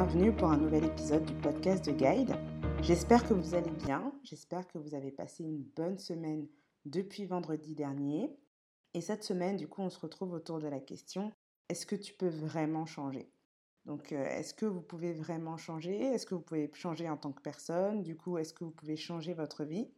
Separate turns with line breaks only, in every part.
Bienvenue pour un nouvel épisode du podcast de Guide. J'espère que vous allez bien, j'espère que vous avez passé une bonne semaine depuis vendredi dernier. Et cette semaine, du coup, on se retrouve autour de la question est-ce que tu peux vraiment changer? Donc, euh, est-ce que vous pouvez vraiment changer? Est-ce que vous pouvez changer en tant que personne? Du coup, est-ce que vous pouvez changer votre vie?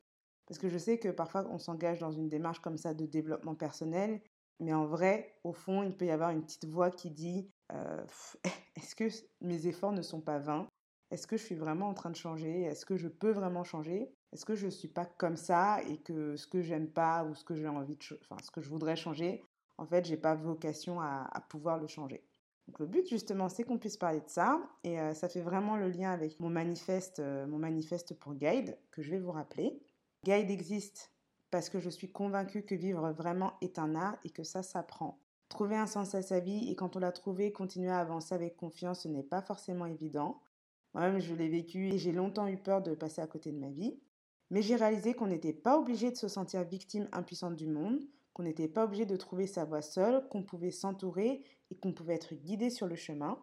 Parce que je sais que parfois, on s'engage dans une démarche comme ça de développement personnel mais en vrai, au fond, il peut y avoir une petite voix qui dit euh, Est-ce que mes efforts ne sont pas vains? Est-ce que je suis vraiment en train de changer? Est-ce que je peux vraiment changer? Est-ce que je ne suis pas comme ça et que ce que j'aime pas ou ce que j'ai envie de, enfin ce que je voudrais changer, en fait, j'ai pas vocation à, pouvoir le changer? Donc le but justement, c'est qu'on puisse parler de ça et euh, ça fait vraiment le lien avec mon manifeste, euh, mon manifeste pour Guide que je vais vous rappeler. Guide existe parce que je suis convaincue que vivre vraiment est un art et que ça s'apprend. Trouver un sens à sa vie et quand on l'a trouvé, continuer à avancer avec confiance, ce n'est pas forcément évident. Moi-même, je l'ai vécu et j'ai longtemps eu peur de passer à côté de ma vie. Mais j'ai réalisé qu'on n'était pas obligé de se sentir victime impuissante du monde, qu'on n'était pas obligé de trouver sa voie seule, qu'on pouvait s'entourer et qu'on pouvait être guidé sur le chemin.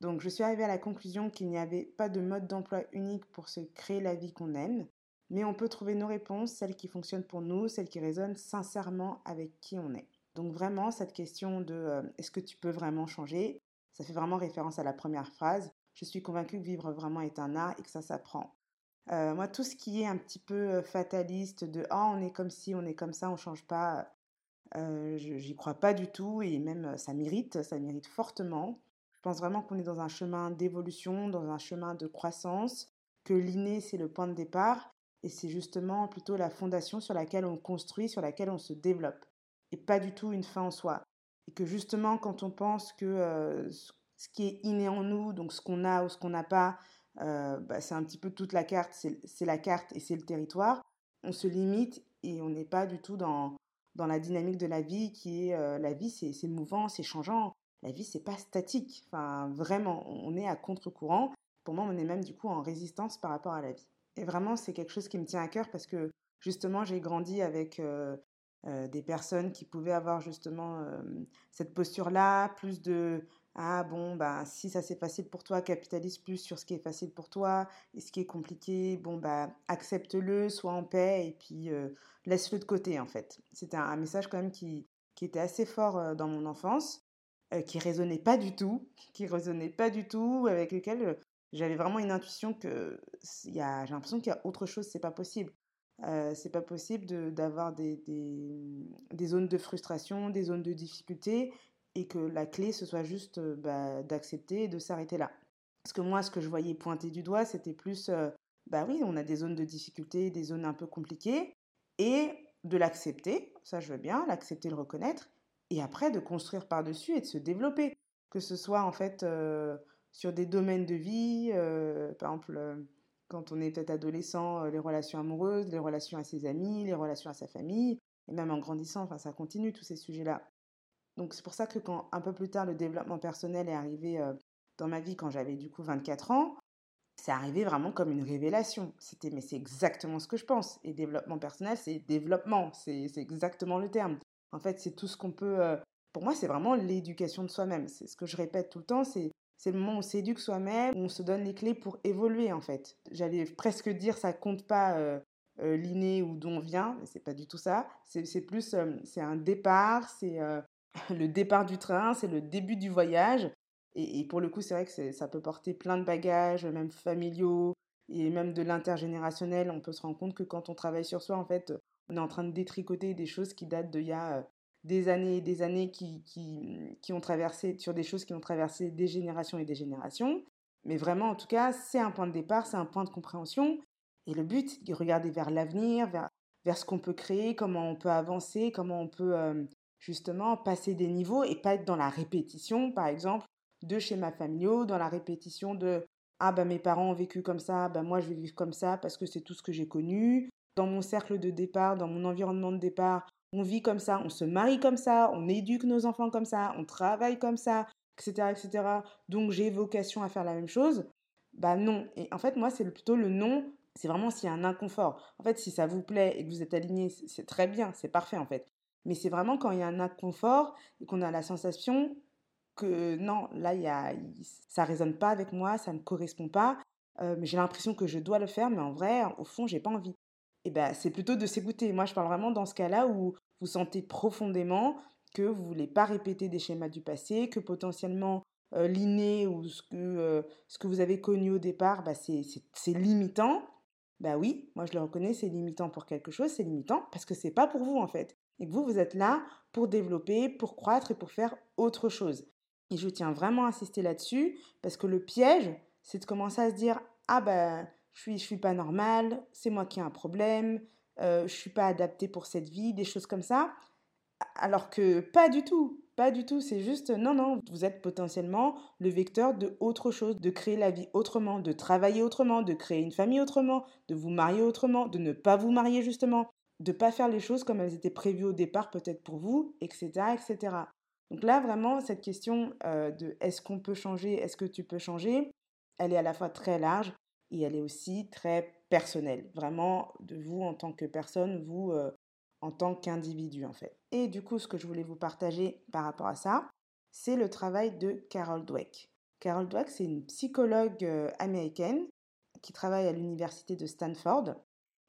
Donc je suis arrivée à la conclusion qu'il n'y avait pas de mode d'emploi unique pour se créer la vie qu'on aime, mais on peut trouver nos réponses, celles qui fonctionnent pour nous, celles qui résonnent sincèrement avec qui on est. Donc vraiment, cette question de euh, est-ce que tu peux vraiment changer, ça fait vraiment référence à la première phrase. Je suis convaincue que vivre vraiment est un art et que ça s'apprend. Euh, moi, tout ce qui est un petit peu euh, fataliste de ah on est comme ci, on est comme ça, on change pas, j'y crois pas du tout et même ça mérite, ça mérite fortement. Je pense vraiment qu'on est dans un chemin d'évolution, dans un chemin de croissance, que l'inné c'est le point de départ et c'est justement plutôt la fondation sur laquelle on construit, sur laquelle on se développe, et pas du tout une fin en soi. Et que justement, quand on pense que euh, ce qui est inné en nous, donc ce qu'on a ou ce qu'on n'a pas, euh, bah, c'est un petit peu toute la carte, c'est la carte et c'est le territoire, on se limite et on n'est pas du tout dans, dans la dynamique de la vie qui est euh, la vie, c'est mouvant, c'est changeant. La vie, c'est pas statique. Enfin, vraiment, on est à contre-courant. Pour moi, on est même du coup en résistance par rapport à la vie. Et vraiment, c'est quelque chose qui me tient à cœur parce que justement, j'ai grandi avec des personnes qui pouvaient avoir justement cette posture-là, plus de ah bon, bah, si ça c'est facile pour toi, capitalise plus sur ce qui est facile pour toi et ce qui est compliqué, bon, bah, accepte-le, sois en paix et puis laisse-le de côté en fait. C'était un, message quand même qui, qui était assez fort dans mon enfance, qui résonnait pas du tout, qui résonnait pas du tout, avec lequel j'avais vraiment une intuition que j'ai l'impression qu'il y a autre chose, c'est pas possible. Euh, c'est pas possible d'avoir des, des, des, zones de frustration, des zones de difficulté, et que la clé, ce soit juste euh, bah, d'accepter et de s'arrêter là. Parce que moi, ce que je voyais pointer du doigt, c'était plus, euh, bah oui, on a des zones de difficulté, des zones un peu compliquées, et de l'accepter, ça je veux bien, l'accepter, le reconnaître, et après de construire par-dessus et de se développer. Que ce soit en fait euh, sur des domaines de vie, euh, par exemple, euh, quand on est peut-être adolescent, euh, les relations amoureuses, les relations à ses amis, les relations à sa famille, et même en grandissant, enfin, ça continue tous ces sujets-là. Donc c'est pour ça que quand un peu plus tard le développement personnel est arrivé dans ma vie quand j'avais du coup 24 ans, c'est arrivé vraiment comme une révélation. C'était mais c'est exactement ce que je pense. Et développement personnel, c'est développement, c'est exactement le terme. En fait, c'est tout ce qu'on peut. pour moi, c'est vraiment l'éducation de soi-même. C'est ce que je répète tout le temps. C'est c'est le moment où on s'éduque soi-même, on se donne les clés pour évoluer en fait. J'allais presque dire ça compte pas euh, euh, l'inné ou d'où on vient, mais c'est pas du tout ça. C'est plus euh, c'est un départ, c'est le départ du train, c'est le début du voyage. Et, pour le coup, c'est vrai que ça peut porter plein de bagages, même familiaux et même de l'intergénérationnel. On peut se rendre compte que quand on travaille sur soi, en fait, on est en train de détricoter des choses qui datent d'il y a des années et des années qui, qui, qui, ont traversé, sur des choses qui ont traversé des générations et des générations. Mais vraiment, en tout cas, c'est un point de départ, c'est un point de compréhension. Et le but, c'est de regarder vers l'avenir, vers, vers ce qu'on peut créer, comment on peut avancer, comment on peut euh, justement passer des niveaux et pas être dans la répétition, par exemple, de schémas familiaux, dans la répétition de ah ben mes parents ont vécu comme ça, ben moi je vais vivre comme ça parce que c'est tout ce que j'ai connu. Dans mon cercle de départ, dans mon environnement de départ, on vit comme ça, on se marie comme ça, on éduque nos enfants comme ça, on travaille comme ça, etc., etc. Donc j'ai vocation à faire la même chose. Bah non. Et en fait, moi, c'est plutôt le non. C'est vraiment s'il y a un inconfort. En fait, si ça vous plaît et que vous êtes aligné, c'est très bien, c'est parfait en fait. Mais c'est vraiment quand il y a un inconfort et qu'on a la sensation que non, là, y a, ça résonne pas avec moi, ça ne correspond pas, mais j'ai l'impression que je dois le faire, mais en vrai, au fond, j'ai pas envie. Et ben, c'est plutôt de s'écouter. Moi, je parle vraiment dans ce cas-là où vous sentez profondément que vous voulez pas répéter des schémas du passé, que potentiellement l'inné ou ce que, ce que vous avez connu au départ, bah, c'est limitant. Bah oui, moi je le reconnais, c'est limitant pour quelque chose, c'est limitant parce que c'est pas pour vous en fait. Et que vous, vous êtes là pour développer, pour croître et pour faire autre chose. Et je tiens vraiment à insister là-dessus parce que le piège, c'est de commencer à se dire ah ben je suis suis pas normal, c'est moi qui ai un problème, euh, je suis pas adapté pour cette vie, des choses comme ça. Alors que pas du tout, pas du tout. C'est juste non non, vous êtes potentiellement le vecteur de autre chose, de créer la vie autrement, de travailler autrement, de créer une famille autrement, de vous marier autrement, de ne pas vous marier justement, de pas faire les choses comme elles étaient prévues au départ peut-être pour vous, etc., etc. Donc là, vraiment, cette question euh, de est-ce qu'on peut changer, est-ce que tu peux changer, elle est à la fois très large et elle est aussi très personnelle. Vraiment, de vous en tant que personne, vous euh, en tant qu'individu, en fait. Et du coup, ce que je voulais vous partager par rapport à ça, c'est le travail de Carol Dweck. Carol Dweck, c'est une psychologue euh, américaine qui travaille à l'université de Stanford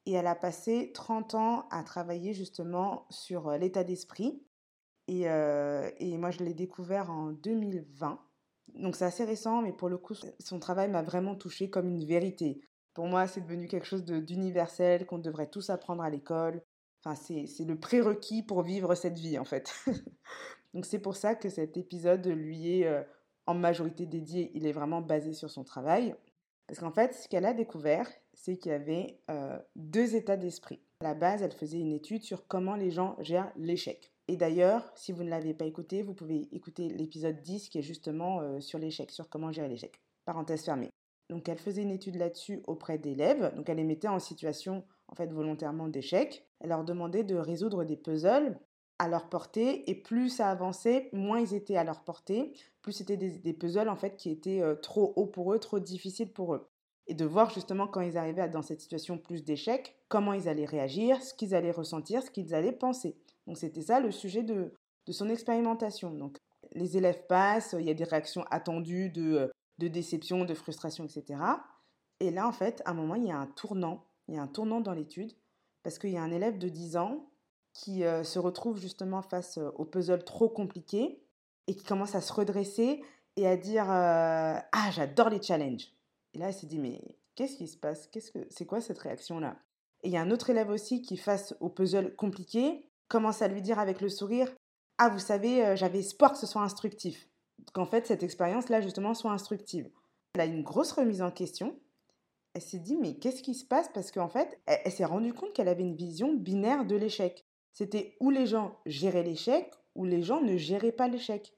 et elle a passé 30 ans à travailler justement sur l'état d'esprit et, et moi, je l'ai découvert en 2020. Donc c'est assez récent, mais pour le coup, son travail m'a vraiment touchée comme une vérité. Pour moi, c'est devenu quelque chose d'universel qu'on devrait tous apprendre à l'école. Enfin, c'est le prérequis pour vivre cette vie, en fait. Donc c'est pour ça que cet épisode lui est en majorité dédié. Il est vraiment basé sur son travail. Parce qu'en fait, ce qu'elle a découvert, c'est qu'il y avait deux états d'esprit. À la base, elle faisait une étude sur comment les gens gèrent l'échec. Et d'ailleurs, si vous ne l'avez pas écouté, vous pouvez écouter l'épisode 10 qui est justement euh, sur l'échec, sur comment gérer l'échec. Parenthèse fermée. Donc elle faisait une étude là-dessus auprès d'élèves, donc elle les mettait en situation en fait volontairement d'échec. Elle leur demandait de résoudre des puzzles à leur portée et plus ça avançait, moins ils étaient à leur portée, plus c'était des, puzzles en fait qui étaient euh, trop hauts pour eux, trop difficiles pour eux. Et de voir justement quand ils arrivaient dans cette situation plus d'échec, comment ils allaient réagir, ce qu'ils allaient ressentir, ce qu'ils allaient penser. Donc c'était ça le sujet de, son expérimentation. Donc les élèves passent, il y a des réactions attendues de, euh, de déception, de frustration, etc. Et là, en fait, à un moment, il y a un tournant. Il y a un tournant dans l'étude parce qu'il y a un élève de 10 ans qui euh, se retrouve justement face euh, au puzzle trop compliqué et qui commence à se redresser et à dire Ah, j'adore les challenges. Et là, il s'est dit Mais qu'est-ce qui se passe? Qu'est-ce que c'est quoi cette réaction-là? Et il y a un autre élève aussi qui, face au puzzle compliqué, commence à lui dire avec le sourire Ah, vous savez, euh, j'avais espoir que ce soit instructif. Qu'en fait, cette expérience-là, justement, soit instructive. Elle a une grosse remise en question. Elle s'est dit Mais qu'est-ce qui se passe? Parce qu'en fait, elle, s'est rendue compte qu'elle avait une vision binaire de l'échec. C'était où les gens géraient l'échec, ou les gens ne géraient pas l'échec.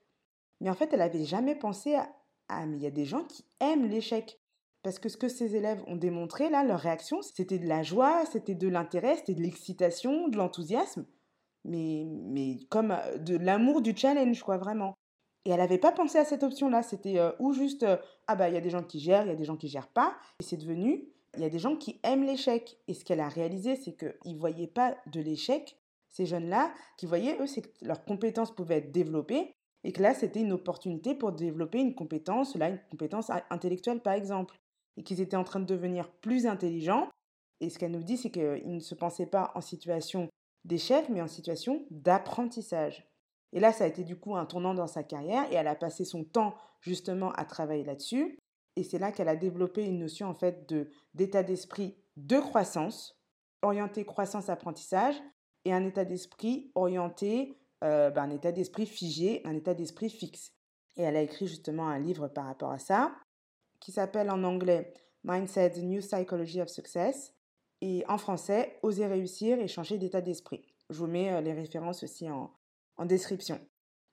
Mais en fait, elle n'avait jamais pensé à Ah, mais il y a des gens qui aiment l'échec. Parce que ce que ces élèves ont démontré, là, leur réaction, c'était de la joie, c'était de l'intérêt, c'était de l'excitation, de l'enthousiasme mais, mais comme de l'amour du challenge, quoi, vraiment. Et elle n'avait pas pensé à cette option-là. C'était euh, ou juste, ah bah, il y a des gens qui gèrent, il y a des gens qui gèrent pas. Et c'est devenu, il y a des gens qui aiment l'échec. Et ce qu'elle a réalisé, c'est qu'ils ne voyaient pas de l'échec, ces jeunes-là, qui voyaient, eux, c'est que leurs compétences pouvaient être développées. Et que là, c'était une opportunité pour développer une compétence, là, une compétence intellectuelle, par exemple. Et qu'ils étaient en train de devenir plus intelligents. Et ce qu'elle nous dit, c'est qu'ils ne se pensaient pas en situation d'échec, mais en situation d'apprentissage. Et là, ça a été du coup un tournant dans sa carrière et elle a passé son temps justement à travailler là-dessus. Et c'est là qu'elle a développé une notion en fait de d'état d'esprit de croissance, orienté croissance-apprentissage, et un état d'esprit orienté, euh, ben, un état d'esprit figé, un état d'esprit fixe. Et elle a écrit justement un livre par rapport à ça, qui s'appelle en anglais Mindset, The New Psychology of Success, et en français, Oser réussir et changer d'état d'esprit. Je vous mets euh, les références aussi en, description.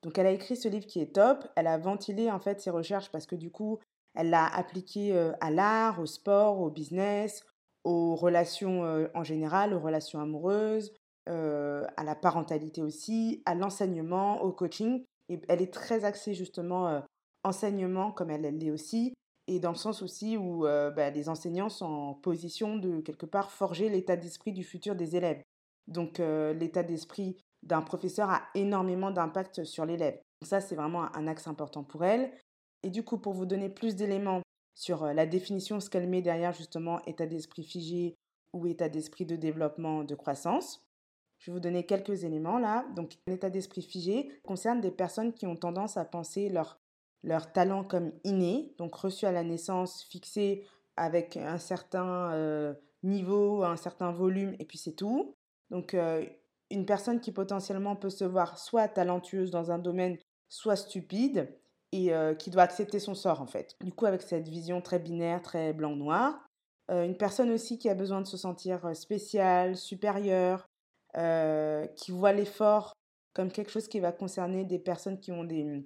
Donc elle a écrit ce livre qui est top, elle a ventilé en fait ses recherches parce que du coup, elle l'a appliqué euh, à l'art, au sport, au business, aux relations euh, en général, aux relations amoureuses, à la parentalité aussi, à l'enseignement, au coaching. Et elle est très axée justement enseignement comme elle l'est aussi, et dans le sens aussi où euh, bah, les enseignants sont en position de quelque part forger l'état d'esprit du futur des élèves. Donc euh, l'état d'esprit d'un professeur a énormément d'impact sur l'élève. Ça, c'est vraiment un axe important pour elle. Et du coup, pour vous donner plus d'éléments sur la définition, ce qu'elle met derrière justement état d'esprit figé ou état d'esprit de développement, de croissance, je vais vous donner quelques éléments là. Donc, l'état d'esprit figé concerne des personnes qui ont tendance à penser leur, leur talent comme inné, donc reçu à la naissance, fixé avec un certain niveau, un certain volume, et puis c'est tout. Donc, une personne qui potentiellement peut se voir soit talentueuse dans un domaine, soit stupide, et qui doit accepter son sort en fait. Du coup, avec cette vision très binaire, très blanc-noir. une personne aussi qui a besoin de se sentir spéciale, supérieure, qui voit l'effort comme quelque chose qui va concerner des personnes qui ont des,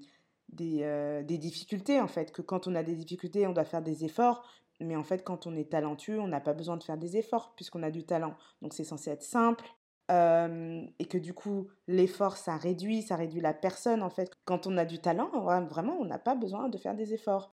des, des, difficultés en fait, que quand on a des difficultés, on doit faire des efforts, mais en fait, quand on est talentueux, on n'a pas besoin de faire des efforts puisqu'on a du talent. Donc c'est censé être simple. et que du coup, l'effort, ça réduit, ça réduit la personne. En fait, quand on a du talent, vraiment, on n'a pas besoin de faire des efforts.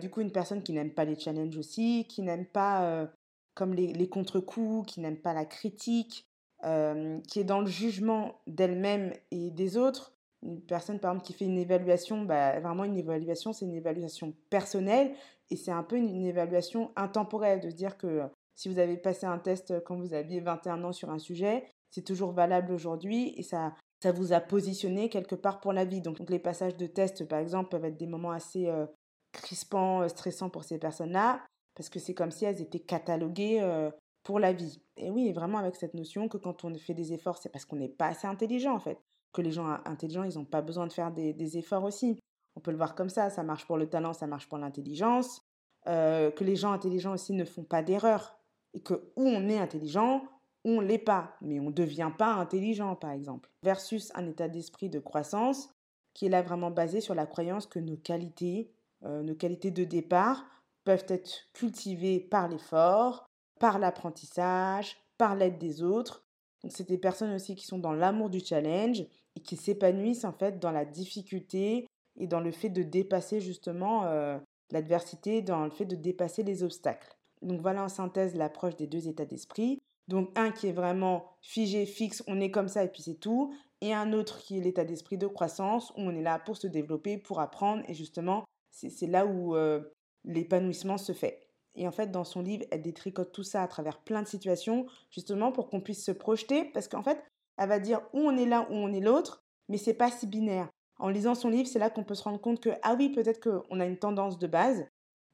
du coup, une personne qui n'aime pas les challenges aussi, qui n'aime pas comme les, les contre-coups, qui n'aime pas la critique, qui est dans le jugement d'elle-même et des autres, une personne par exemple qui fait une évaluation, bah, vraiment une évaluation, c'est une évaluation personnelle et c'est un peu une, évaluation intemporelle de dire que si vous avez passé un test quand vous aviez 21 ans sur un sujet, c'est toujours valable aujourd'hui et ça, ça vous a positionné quelque part pour la vie. Donc, les passages de test, par exemple, peuvent être des moments assez euh, crispants, euh, stressants pour ces personnes-là, parce que c'est comme si elles étaient cataloguées euh, pour la vie. Et oui, vraiment avec cette notion que quand on fait des efforts, c'est parce qu'on n'est pas assez intelligent en fait que les gens intelligents, ils n'ont pas besoin de faire des, efforts aussi. On peut le voir comme ça, ça marche pour le talent, ça marche pour l'intelligence. Euh, que les gens intelligents aussi ne font pas d'erreurs. Et que où on est intelligent, on l'est pas. Mais on ne devient pas intelligent, par exemple. Versus un état d'esprit de croissance qui est là vraiment basé sur la croyance que nos qualités, euh, nos qualités de départ peuvent être cultivées par l'effort, par l'apprentissage, par l'aide des autres. Donc c'est des personnes aussi qui sont dans l'amour du challenge et qui s'épanouissent en fait dans la difficulté et dans le fait de dépasser justement euh, l'adversité, dans le fait de dépasser les obstacles. Donc voilà en synthèse l'approche des deux états d'esprit. Donc un qui est vraiment figé, fixe, on est comme ça et puis c'est tout. Et un autre qui est l'état d'esprit de croissance, où on est là pour se développer, pour apprendre. Et justement, c'est là où euh, l'épanouissement se fait. Et en fait, dans son livre, elle détricote tout ça à travers plein de situations, justement pour qu'on puisse se projeter, parce qu'en fait, va dire où on est l'un, où on est l'autre, mais c'est pas si binaire. En lisant son livre, c'est là qu'on peut se rendre compte que, ah oui, peut-être qu'on a une tendance de base.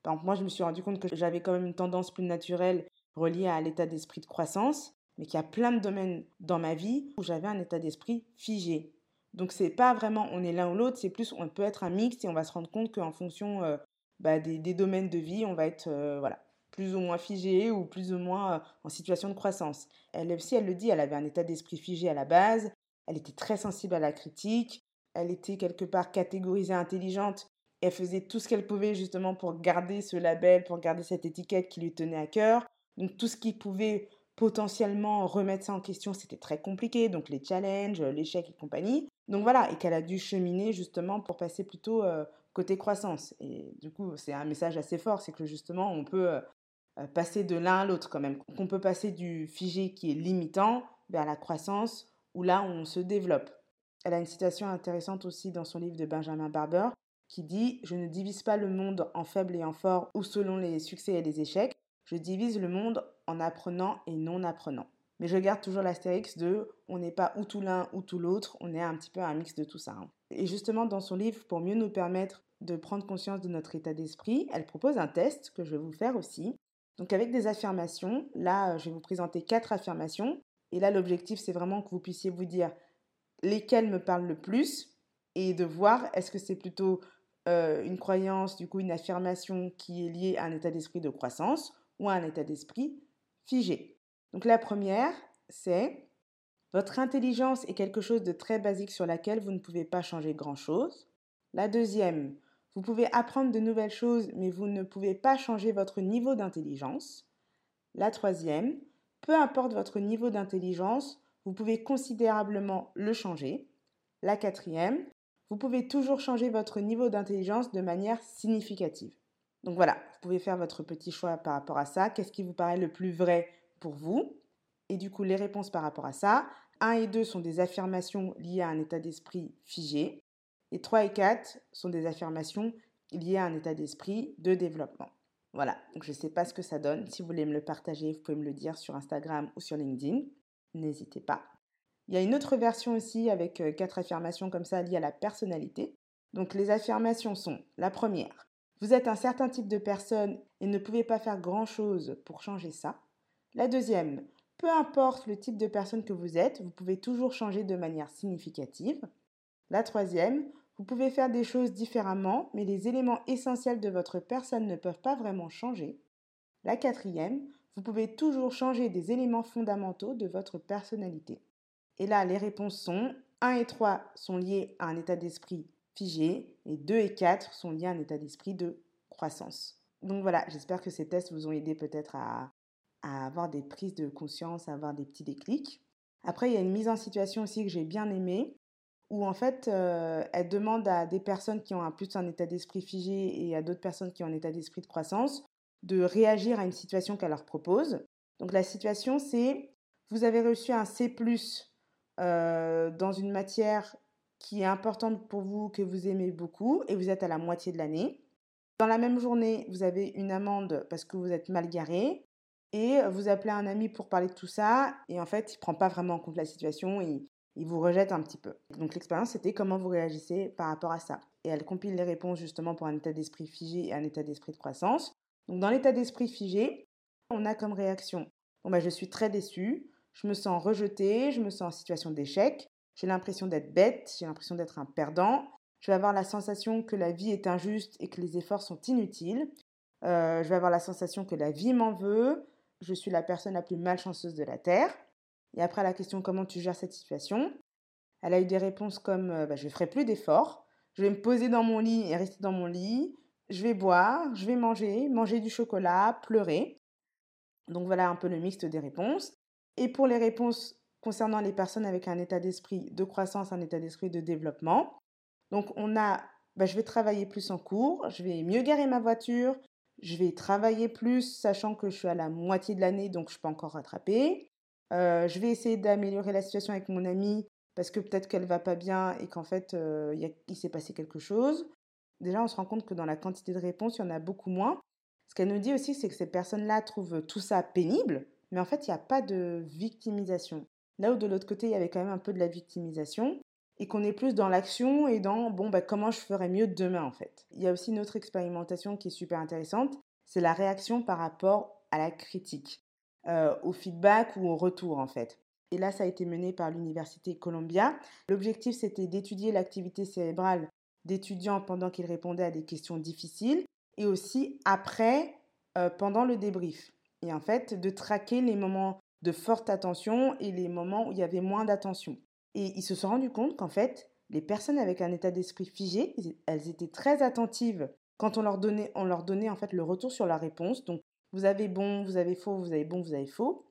Par exemple, moi, je me suis rendu compte que j'avais quand même une tendance plus naturelle reliée à l'état d'esprit de croissance, mais qu'il y a plein de domaines dans ma vie où j'avais un état d'esprit figé. Donc, c'est pas vraiment on est l'un ou l'autre, c'est plus on peut être un mix et on va se rendre compte qu'en fonction euh, bah, des, domaines de vie, on va être euh, voilà, plus ou moins figé ou plus ou moins euh, en situation de croissance. Elle aussi, elle le dit, elle avait un état d'esprit figé à la base, elle était très sensible à la critique, elle était quelque part catégorisée intelligente, elle faisait tout ce qu'elle pouvait justement pour garder ce label, pour garder cette étiquette qui lui tenait à cœur. Donc tout ce qui pouvait potentiellement remettre ça en question, c'était très compliqué, donc les challenges, l'échec et compagnie. Donc voilà, et qu'elle a dû cheminer justement pour passer plutôt euh, côté croissance. Et du coup, c'est un message assez fort, c'est que justement, on peut euh, euh, passer de l'un à l'autre quand même. Qu'on peut passer du figé qui est limitant vers la croissance où là on se développe. Elle a une citation intéressante aussi dans son livre de Benjamin Barber qui dit Je ne divise pas le monde en faible et en fort ou selon les succès et les échecs, je divise le monde en apprenant et non apprenant. Mais je garde toujours l'astérix de on n'est pas ou tout l'un ou tout l'autre, on est un petit peu un mix de tout ça. Hein. Et justement, dans son livre, pour mieux nous permettre de prendre conscience de notre état d'esprit, elle propose un test que je vais vous faire aussi, donc avec des affirmations, là, je vais vous présenter quatre affirmations. Et là, l'objectif, c'est vraiment que vous puissiez vous dire lesquelles me parlent le plus et de voir est-ce que c'est plutôt euh, une croyance, du coup une affirmation qui est liée à un état d'esprit de croissance ou à un état d'esprit figé. Donc la première, c'est votre intelligence est quelque chose de très basique sur laquelle vous ne pouvez pas changer grand-chose. La deuxième, vous pouvez apprendre de nouvelles choses, mais vous ne pouvez pas changer votre niveau d'intelligence. La troisième, peu importe votre niveau d'intelligence, vous pouvez considérablement le changer. La quatrième, vous pouvez toujours changer votre niveau d'intelligence de manière significative. Donc voilà, vous pouvez faire votre petit choix par rapport à ça. Qu'est-ce qui vous paraît le plus vrai pour vous? Et du coup, les réponses par rapport à ça. 1 et 2 sont des affirmations liées à un état d'esprit figé. Et 3 et 4 sont des affirmations liées à un état d'esprit de développement. Voilà, donc je ne sais pas ce que ça donne. Si vous voulez me le partager, vous pouvez me le dire sur Instagram ou sur LinkedIn. N'hésitez pas. Il y a une autre version aussi avec euh, quatre affirmations comme ça liées à la personnalité. Donc les affirmations sont la première, vous êtes un certain type de personne et ne pouvez pas faire grand-chose pour changer ça. La deuxième, peu importe le type de personne que vous êtes, vous pouvez toujours changer de manière significative. La troisième, vous pouvez faire des choses différemment, mais les éléments essentiels de votre personne ne peuvent pas vraiment changer. La quatrième, vous pouvez toujours changer des éléments fondamentaux de votre personnalité. Et là, les réponses sont 1 et 3 sont liés à un état d'esprit figé et 2 et 4 sont liés à un état d'esprit de croissance. Donc voilà, j'espère que ces tests vous ont aidé peut-être à, avoir des prises de conscience, à avoir des petits déclics. Après, il y a une mise en situation aussi que j'ai bien aimée, où en fait, euh, elle demande à des personnes qui ont un plus un état d'esprit figé et à d'autres personnes qui ont un état d'esprit de croissance de réagir à une situation qu'elle leur propose. Donc la situation, c'est vous avez reçu un C euh, dans une matière qui est importante pour vous, que vous aimez beaucoup, et vous êtes à la moitié de l'année. Dans la même journée, vous avez une amende parce que vous êtes mal garé, et vous appelez un ami pour parler de tout ça, et en fait, il ne prend pas vraiment en compte la situation, il vous rejette un petit peu. Donc l'expérience, c'était comment vous réagissez par rapport à ça. Et elle compile les réponses justement pour un état d'esprit figé et un état d'esprit de croissance. Donc dans l'état d'esprit figé, on a comme réaction, bon bah, je suis très déçu, je me sens rejeté, je me sens en situation d'échec, j'ai l'impression d'être bête, j'ai l'impression d'être un perdant, je vais avoir la sensation que la vie est injuste et que les efforts sont inutiles, euh, je vais avoir la sensation que la vie m'en veut, je suis la personne la plus malchanceuse de la Terre. Et après la question comment tu gères cette situation, elle a eu des réponses comme euh, bah, je ne ferai plus d'efforts, je vais me poser dans mon lit et rester dans mon lit, je vais boire, je vais manger, manger du chocolat, pleurer. Donc voilà un peu le mixte des réponses. Et pour les réponses concernant les personnes avec un état d'esprit de croissance, un état d'esprit de développement, donc on a, bah, je vais travailler plus en cours, je vais mieux garer ma voiture, je vais travailler plus, sachant que je suis à la moitié de l'année, donc je peux encore rattraper. Euh, je vais essayer d'améliorer la situation avec mon amie parce que peut-être qu'elle va pas bien et qu'en fait euh, il s'est passé quelque chose. Déjà, on se rend compte que dans la quantité de réponses, il y en a beaucoup moins. Ce qu'elle nous dit aussi, c'est que ces personnes-là trouvent tout ça pénible, mais en fait, il n'y a pas de victimisation. Là où de l'autre côté, il y avait quand même un peu de la victimisation, et qu'on est plus dans l'action et dans, bon, bah, comment je ferais mieux demain, en fait. Il y a aussi une autre expérimentation qui est super intéressante, c'est la réaction par rapport à la critique, euh, au feedback ou au retour, en fait. Et là, ça a été mené par l'Université Columbia. L'objectif, c'était d'étudier l'activité cérébrale d'étudiants pendant qu'ils répondaient à des questions difficiles et aussi après, euh, pendant le débrief. Et en fait, de traquer les moments de forte attention et les moments où il y avait moins d'attention. Et ils se sont rendus compte qu'en fait, les personnes avec un état d'esprit figé, elles étaient très attentives quand on leur donnait, on leur donnait en fait le retour sur la réponse. Donc, vous avez bon, vous avez faux, vous avez bon, vous avez faux.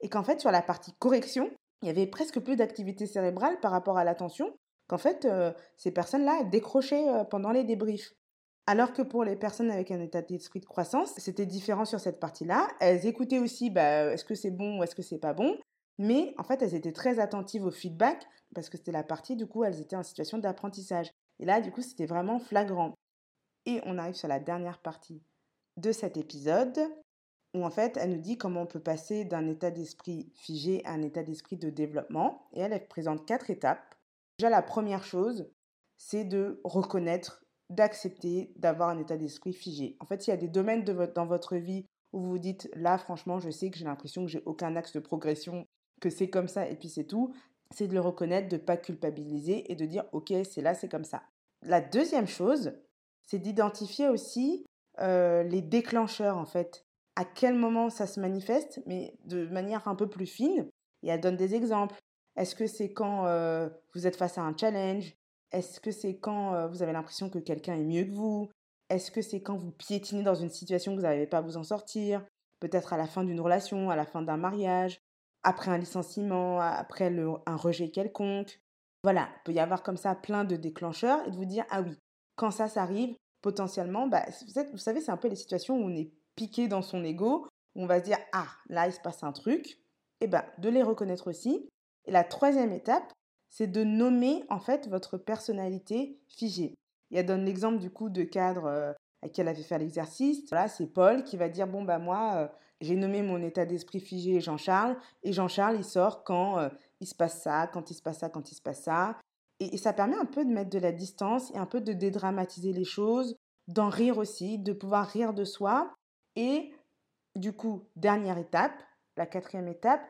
Et qu'en fait, sur la partie correction, il y avait presque plus d'activité cérébrale par rapport à l'attention, qu'en fait, euh, ces personnes-là décrochaient euh, pendant les débriefs. Alors que pour les personnes avec un état d'esprit de croissance, c'était différent sur cette partie-là. Elles écoutaient aussi, bah, est-ce que c'est bon ou est-ce que c'est pas bon? Mais en fait, elles étaient très attentives au feedback parce que c'était la partie, du coup, elles étaient en situation d'apprentissage. Et là, du coup, c'était vraiment flagrant. Et on arrive sur la dernière partie de cet épisode où en fait, elle nous dit comment on peut passer d'un état d'esprit figé à un état d'esprit de développement. Et elle, présente quatre étapes. Déjà, la première chose, c'est de reconnaître d'accepter d'avoir un état d'esprit figé. En fait, il y a des domaines dans votre vie où vous vous dites, là, franchement, je sais que j'ai l'impression que j'ai aucun axe de progression, que c'est comme ça et puis c'est tout. C'est de le reconnaître, de ne pas culpabiliser et de dire, ok, c'est là, c'est comme ça. La deuxième chose, c'est d'identifier aussi euh, les déclencheurs, en fait. À quel moment ça se manifeste, mais de manière un peu plus fine. Et elle donne des exemples. Est-ce que c'est quand euh, vous êtes face à un challenge? Est-ce que c'est quand vous avez l'impression que quelqu'un est mieux que vous? Est-ce que c'est quand vous piétinez dans une situation que vous n'arrivez pas à vous en sortir? Peut-être à la fin d'une relation, à la fin d'un mariage, après un licenciement, après un rejet quelconque. Voilà, il peut y avoir comme ça plein de déclencheurs et de vous dire, ah oui, quand ça, ça arrive, potentiellement, bah, vous, savez, c'est un peu les situations où on est piqué dans son ego, où on va se dire, ah, là, il se passe un truc. Et bien, de les reconnaître aussi. Et la troisième étape, c'est de nommer en fait votre personnalité figée. Et elle donne l'exemple du coup de cadre euh, à qui elle avait fait l'exercice. Voilà, c'est Paul qui va dire bon bah moi euh, j'ai nommé mon état d'esprit figé Jean-Charles et Jean-Charles il sort quand euh, il se passe ça, quand il se passe ça, quand il se passe ça. Et, ça permet un peu de mettre de la distance et un peu de dédramatiser les choses, d'en rire aussi, de pouvoir rire de soi. Et du coup, dernière étape, la quatrième étape,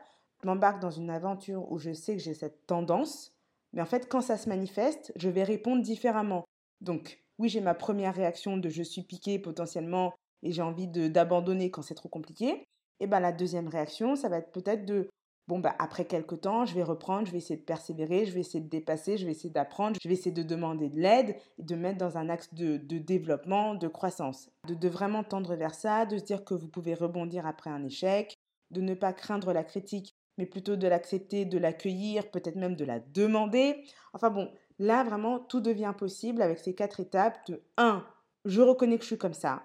je m'embarque dans une aventure où je sais que j'ai cette tendance, mais en fait, quand ça se manifeste, je vais répondre différemment. Donc, oui, j'ai ma première réaction de je suis piqué potentiellement et j'ai envie d'abandonner quand c'est trop compliqué. Et ben la deuxième réaction, ça va être peut-être de bon bah après quelques temps, je vais reprendre, je vais essayer de persévérer, je vais essayer de dépasser, je vais essayer d'apprendre, je vais essayer de demander de l'aide de mettre dans un axe de, développement, de croissance, de, de vraiment tendre vers ça, de se dire que vous pouvez rebondir après un échec, de ne pas craindre la critique, mais plutôt de l'accepter, de l'accueillir, peut-être même de la demander. Enfin bon, là vraiment tout devient possible avec ces quatre étapes de 1. Je reconnais que je suis comme ça,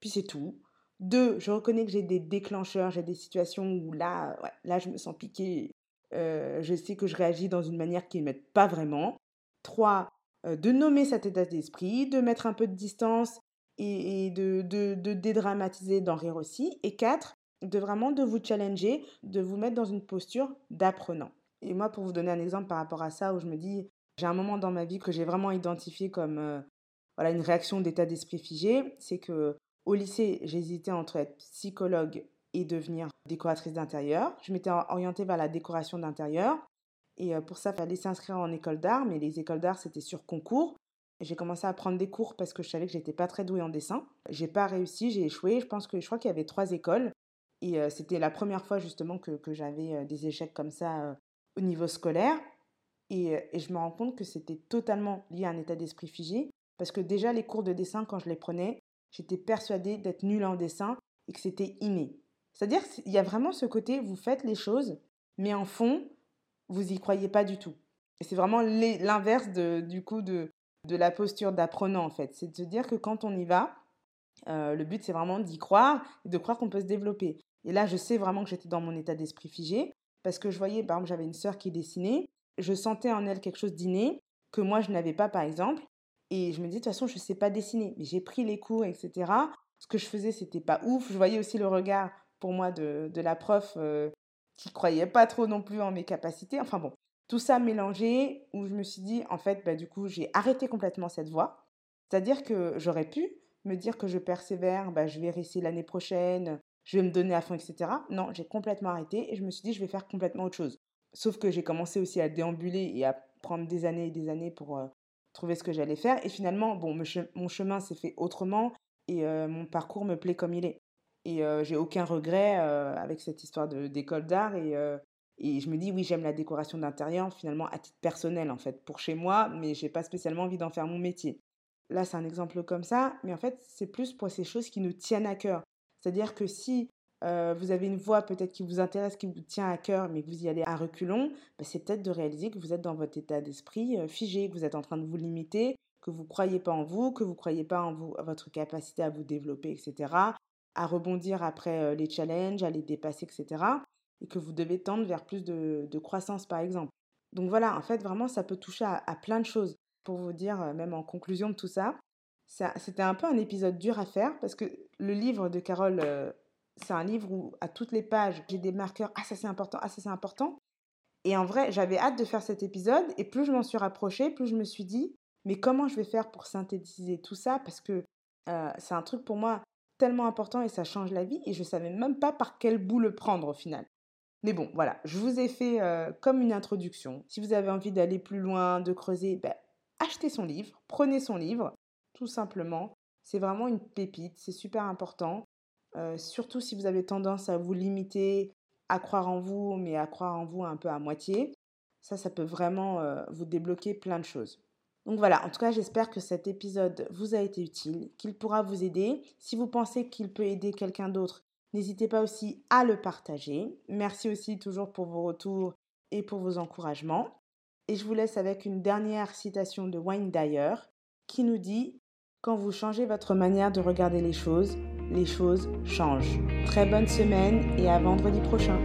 puis c'est tout. Deux, je reconnais que j'ai des déclencheurs, j'ai des situations où là, là, je me sens piqué. Euh, je sais que je réagis dans une manière qui ne m'aide pas vraiment. Trois, euh, de nommer cet état d'esprit, de mettre un peu de distance et, de, de, de, dédramatiser, d'en rire aussi. Et quatre, de vraiment de vous challenger, de vous mettre dans une posture d'apprenant. Et moi, pour vous donner un exemple par rapport à ça, où je me dis, j'ai un moment dans ma vie que j'ai vraiment identifié comme euh, voilà, une réaction d'état d'esprit figé, c'est que au lycée, j'hésitais entre être psychologue et devenir décoratrice d'intérieur. Je m'étais orientée vers la décoration d'intérieur. Et euh, pour ça, il fallait s'inscrire en école d'art, mais les écoles d'art, c'était sur concours. J'ai commencé à prendre des cours parce que je savais que j'étais pas très douée en dessin. J'ai pas réussi, j'ai échoué. Je pense que je crois qu'il y avait trois écoles. Et euh, c'était la première fois justement que, j'avais euh, des échecs comme ça au niveau scolaire. Et, et je me rends compte que c'était totalement lié à un état d'esprit figé. Parce que déjà, les cours de dessin, quand je les prenais, j'étais persuadée d'être nulle en dessin et que c'était inné. C'est-à-dire qu'il y a vraiment ce côté, vous faites les choses, mais en fond, vous n'y croyez pas du tout. Et c'est vraiment l'inverse du coup de, de la posture d'apprenant en fait. C'est de se dire que quand on y va, euh, le but c'est vraiment d'y croire et de croire qu'on peut se développer. Et là, je sais vraiment que j'étais dans mon état d'esprit figé parce que je voyais, par exemple, j'avais une sœur qui dessinait, je sentais en elle quelque chose d'inné que moi je n'avais pas par exemple. Et je me dis, de toute façon, je ne sais pas dessiner. Mais j'ai pris les cours, etc. Ce que je faisais, c'était pas ouf. Je voyais aussi le regard, pour moi, de, de la prof euh, qui croyait pas trop non plus en mes capacités. Enfin bon, tout ça mélangé, où je me suis dit, en fait, bah, du coup, j'ai arrêté complètement cette voie. C'est-à-dire que j'aurais pu me dire que je persévère, bah, je vais réussir l'année prochaine, je vais me donner à fond, etc. Non, j'ai complètement arrêté et je me suis dit, je vais faire complètement autre chose. Sauf que j'ai commencé aussi à déambuler et à prendre des années et des années pour, euh, trouver ce que j'allais faire. Et finalement, bon, mon chemin s'est fait autrement et mon parcours me plaît comme il est. Et j'ai aucun regret avec cette histoire d'école d'art. Et, et je me dis, oui, j'aime la décoration d'intérieur, finalement, à titre personnel, en fait, pour chez moi, mais j'ai pas spécialement envie d'en faire mon métier. Là, c'est un exemple comme ça, mais en fait, c'est plus pour ces choses qui nous tiennent à cœur. C'est-à-dire que si euh, vous avez une voix peut-être qui vous intéresse, qui vous tient à cœur, mais que vous y allez à reculons, bah, c'est peut-être de réaliser que vous êtes dans votre état d'esprit euh, figé, que vous êtes en train de vous limiter, que vous ne croyez pas en vous, que vous ne croyez pas en vous, votre capacité à vous développer, etc., à rebondir après euh, les challenges, à les dépasser, etc., et que vous devez tendre vers plus de, croissance, par exemple. Donc voilà, en fait, vraiment, ça peut toucher à, plein de choses. Pour vous dire, même en conclusion de tout ça c'était un peu un épisode dur à faire parce que le livre de Carole c'est un livre où à toutes les pages, j'ai des marqueurs, ah ça c'est important, ah ça c'est important. Et en vrai, j'avais hâte de faire cet épisode et plus je m'en suis rapprochée, plus je me suis dit, mais comment je vais faire pour synthétiser tout ça? Parce que euh, c'est un truc pour moi tellement important et ça change la vie et je ne savais même pas par quel bout le prendre au final. Mais bon, voilà, je vous ai fait euh, comme une introduction. Si vous avez envie d'aller plus loin, de creuser, ben, achetez son livre, prenez son livre, tout simplement. C'est vraiment une pépite, c'est super important. Euh, surtout si vous avez tendance à vous limiter à croire en vous, mais à croire en vous un peu à moitié. Ça, ça peut vraiment euh, vous débloquer plein de choses. Donc voilà, en tout cas, j'espère que cet épisode vous a été utile, qu'il pourra vous aider. Si vous pensez qu'il peut aider quelqu'un d'autre, n'hésitez pas aussi à le partager. Merci aussi toujours pour vos retours et pour vos encouragements. Et je vous laisse avec une dernière citation de Wayne Dyer qui nous dit Quand vous changez votre manière de regarder les choses, les choses changent. Très bonne semaine et à vendredi prochain.